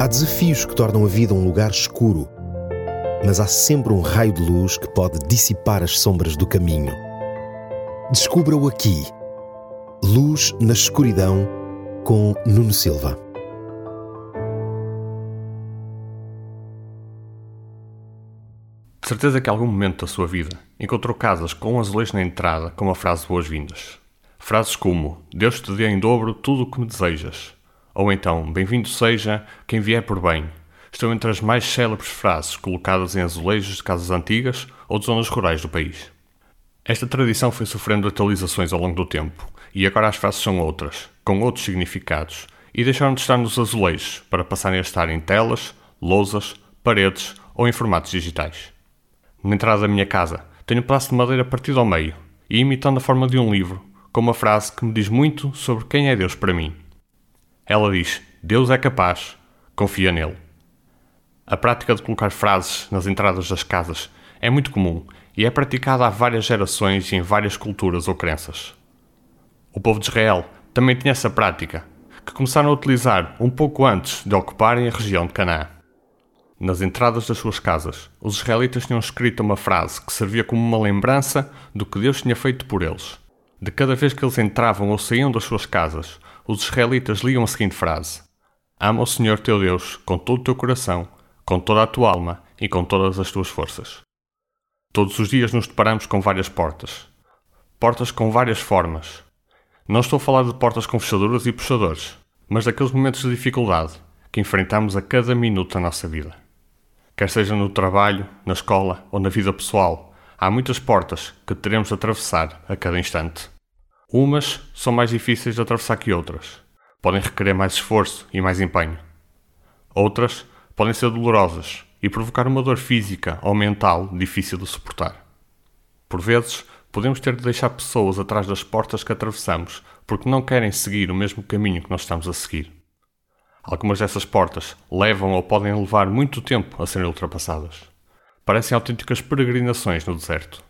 Há desafios que tornam a vida um lugar escuro, mas há sempre um raio de luz que pode dissipar as sombras do caminho. Descubra-o aqui. Luz na escuridão com Nuno Silva. De certeza que algum momento da sua vida encontrou casas com um azulejo na entrada com uma frase boas-vindas. Frases como Deus te dê em dobro tudo o que me desejas. Ou então, bem-vindo seja quem vier por bem. Estão entre as mais célebres frases colocadas em azulejos de casas antigas ou de zonas rurais do país. Esta tradição foi sofrendo atualizações ao longo do tempo, e agora as frases são outras, com outros significados, e deixaram de estar nos azulejos para passarem a estar em telas, lousas, paredes ou em formatos digitais. Na entrada da minha casa, tenho um pedaço de madeira partido ao meio e imitando a forma de um livro, com uma frase que me diz muito sobre quem é Deus para mim. Ela diz: Deus é capaz, confia nele. A prática de colocar frases nas entradas das casas é muito comum e é praticada há várias gerações e em várias culturas ou crenças. O povo de Israel também tinha essa prática, que começaram a utilizar um pouco antes de ocuparem a região de Canaã. Nas entradas das suas casas, os israelitas tinham escrito uma frase que servia como uma lembrança do que Deus tinha feito por eles. De cada vez que eles entravam ou saíam das suas casas, os israelitas liam a seguinte frase: Ama o Senhor teu Deus com todo o teu coração, com toda a tua alma e com todas as tuas forças. Todos os dias nos deparamos com várias portas. Portas com várias formas. Não estou a falar de portas com fechaduras e puxadores, mas daqueles momentos de dificuldade que enfrentamos a cada minuto da nossa vida. Quer seja no trabalho, na escola ou na vida pessoal, há muitas portas que teremos de atravessar a cada instante. Umas são mais difíceis de atravessar que outras. Podem requerer mais esforço e mais empenho. Outras podem ser dolorosas e provocar uma dor física ou mental difícil de suportar. Por vezes, podemos ter de deixar pessoas atrás das portas que atravessamos porque não querem seguir o mesmo caminho que nós estamos a seguir. Algumas dessas portas levam ou podem levar muito tempo a serem ultrapassadas. Parecem autênticas peregrinações no deserto.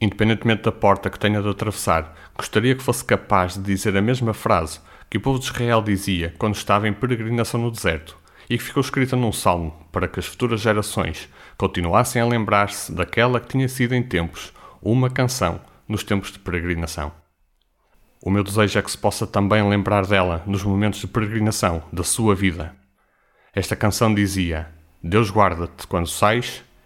Independentemente da porta que tenha de atravessar, gostaria que fosse capaz de dizer a mesma frase que o povo de Israel dizia quando estava em peregrinação no deserto e que ficou escrita num salmo para que as futuras gerações continuassem a lembrar-se daquela que tinha sido em tempos uma canção nos tempos de peregrinação. O meu desejo é que se possa também lembrar dela nos momentos de peregrinação da sua vida. Esta canção dizia: Deus guarda-te quando sais